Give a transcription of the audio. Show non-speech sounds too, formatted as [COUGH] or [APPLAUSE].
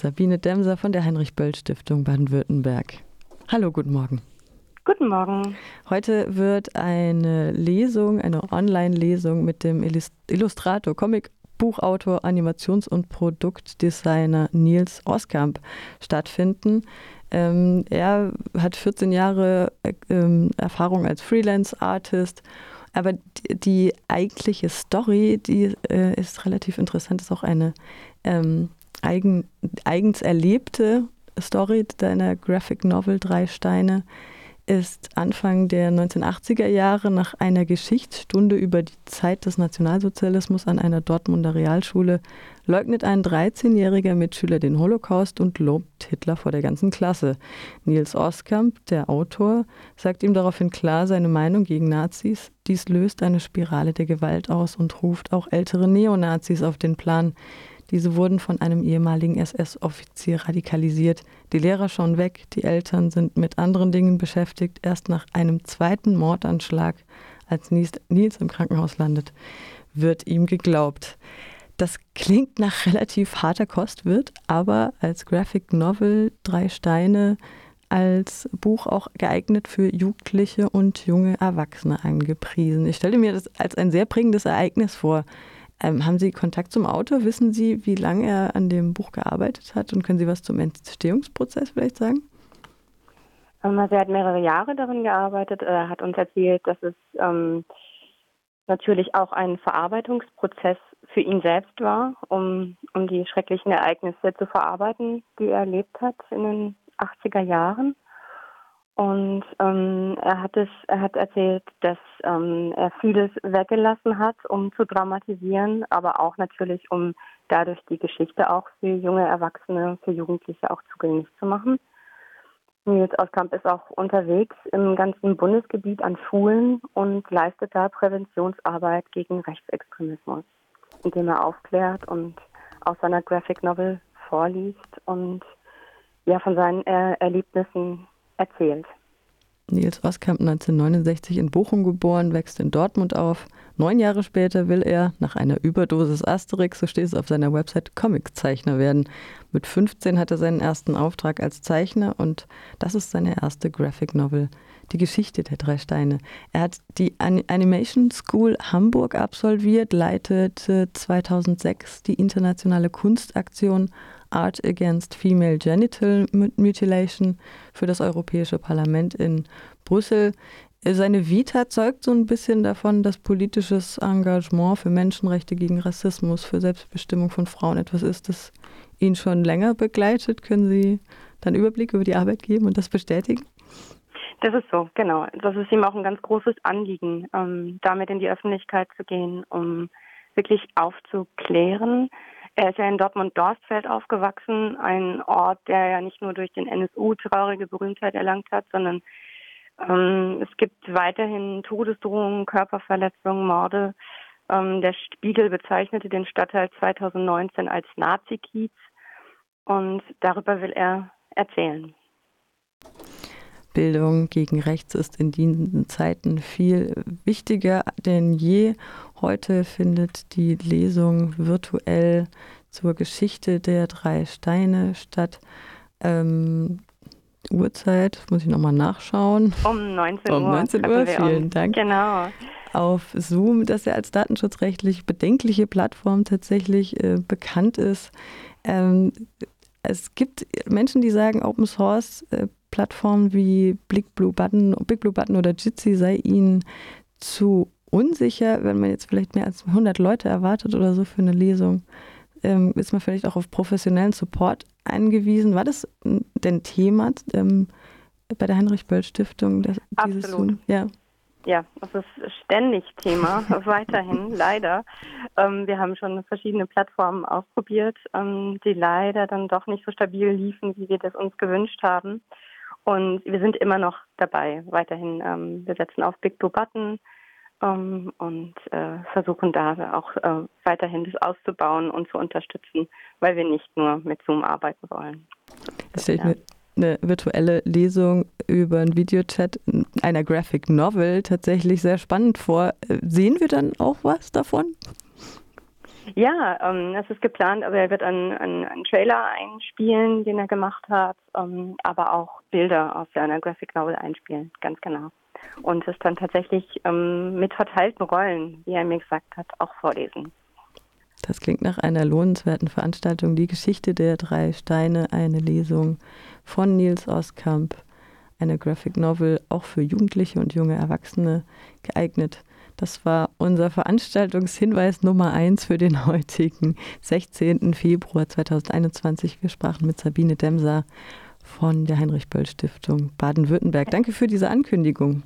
Sabine Demser von der Heinrich-Böll-Stiftung Baden-Württemberg. Hallo, guten Morgen. Guten Morgen. Heute wird eine Lesung, eine Online-Lesung mit dem Illustrator, Comic Buchautor, Animations- und Produktdesigner Nils Oskamp stattfinden. Ähm, er hat 14 Jahre äh, ähm, Erfahrung als Freelance-Artist, aber die, die, eigentliche Story, die äh, ist relativ interessant, ist auch eine ähm, eigen, eigens erlebte Story deiner Graphic Novel Drei Steine ist Anfang der 1980er Jahre nach einer Geschichtsstunde über die Zeit des Nationalsozialismus an einer Dortmunder Realschule leugnet ein 13-jähriger Mitschüler den Holocaust und lobt Hitler vor der ganzen Klasse. Nils Oskamp, der Autor, sagt ihm daraufhin klar seine Meinung gegen Nazis. Dies löst eine Spirale der Gewalt aus und ruft auch ältere Neonazis auf den Plan. Diese wurden von einem ehemaligen SS-Offizier radikalisiert. Die Lehrer schauen weg, die Eltern sind mit anderen Dingen beschäftigt. Erst nach einem zweiten Mordanschlag, als Nils im Krankenhaus landet, wird ihm geglaubt. Das klingt nach relativ harter Kost, wird aber als Graphic Novel Drei Steine als Buch auch geeignet für Jugendliche und junge Erwachsene angepriesen. Ich stelle mir das als ein sehr prägendes Ereignis vor. Ähm, haben Sie Kontakt zum Autor? Wissen Sie, wie lange er an dem Buch gearbeitet hat? Und können Sie was zum Entstehungsprozess vielleicht sagen? Ähm, also er hat mehrere Jahre darin gearbeitet. Er hat uns erzählt, dass es ähm, natürlich auch ein Verarbeitungsprozess für ihn selbst war, um, um die schrecklichen Ereignisse zu verarbeiten, die er erlebt hat in den 80er Jahren. Und ähm, er hat es, er hat erzählt, dass ähm, er vieles weggelassen hat, um zu dramatisieren, aber auch natürlich, um dadurch die Geschichte auch für junge Erwachsene, für Jugendliche auch zugänglich zu machen. Nils Oskamp ist auch unterwegs im ganzen Bundesgebiet an Schulen und leistet da Präventionsarbeit gegen Rechtsextremismus, indem er aufklärt und aus seiner Graphic Novel vorliest und ja von seinen er Erlebnissen erzählt. Nils Oskamp 1969 in Bochum geboren, wächst in Dortmund auf. Neun Jahre später will er, nach einer Überdosis Asterix, so steht es auf seiner Website, Comiczeichner werden. Mit 15 hat er seinen ersten Auftrag als Zeichner und das ist seine erste Graphic Novel, Die Geschichte der drei Steine. Er hat die Animation School Hamburg absolviert, leitete 2006 die internationale Kunstaktion Art Against Female Genital Mutilation für das Europäische Parlament in Brüssel. Seine Vita zeugt so ein bisschen davon, dass politisches Engagement für Menschenrechte gegen Rassismus, für Selbstbestimmung von Frauen etwas ist, das ihn schon länger begleitet. Können Sie dann Überblick über die Arbeit geben und das bestätigen? Das ist so, genau. Das ist ihm auch ein ganz großes Anliegen, ähm, damit in die Öffentlichkeit zu gehen, um wirklich aufzuklären, er ist ja in Dortmund-Dorstfeld aufgewachsen, ein Ort, der ja nicht nur durch den NSU traurige Berühmtheit erlangt hat, sondern ähm, es gibt weiterhin Todesdrohungen, Körperverletzungen, Morde. Ähm, der Spiegel bezeichnete den Stadtteil 2019 als Nazi-Kiez und darüber will er erzählen. Bildung gegen rechts ist in diesen Zeiten viel wichtiger denn je. Heute findet die Lesung virtuell zur Geschichte der drei Steine statt. Ähm, Uhrzeit, muss ich nochmal nachschauen. Um 19 Uhr. Um 19 Uhr, vielen um. Dank. Genau. Auf Zoom, das ja als datenschutzrechtlich bedenkliche Plattform tatsächlich äh, bekannt ist. Ähm, es gibt Menschen, die sagen, Open Source äh, Plattformen wie Big Blue Button, Big Blue Button oder Jitsi sei ihnen zu unsicher, wenn man jetzt vielleicht mehr als 100 Leute erwartet oder so für eine Lesung, ähm, ist man vielleicht auch auf professionellen Support angewiesen. War das denn Thema ähm, bei der Heinrich-Böll-Stiftung? Absolut. Ja. Ja, es ist ständig Thema, [LAUGHS] weiterhin, leider. Ähm, wir haben schon verschiedene Plattformen ausprobiert, ähm, die leider dann doch nicht so stabil liefen, wie wir das uns gewünscht haben. Und wir sind immer noch dabei, weiterhin. Ähm, wir setzen auf Big Blue Button ähm, und äh, versuchen da auch äh, weiterhin das auszubauen und zu unterstützen, weil wir nicht nur mit Zoom arbeiten wollen. Das stelle ich mir eine virtuelle Lesung über einen Videochat einer Graphic Novel tatsächlich sehr spannend vor. Sehen wir dann auch was davon? Ja, ähm, es ist geplant, aber er wird einen, einen, einen Trailer einspielen, den er gemacht hat, ähm, aber auch Bilder aus seiner Graphic Novel einspielen, ganz genau. Und es dann tatsächlich ähm, mit verteilten Rollen, wie er mir gesagt hat, auch vorlesen. Das klingt nach einer lohnenswerten Veranstaltung. Die Geschichte der drei Steine, eine Lesung von Nils Oskamp, eine Graphic Novel auch für Jugendliche und junge Erwachsene geeignet. Das war unser Veranstaltungshinweis Nummer 1 für den heutigen 16. Februar 2021. Wir sprachen mit Sabine Demser von der Heinrich-Böll-Stiftung Baden-Württemberg. Danke für diese Ankündigung.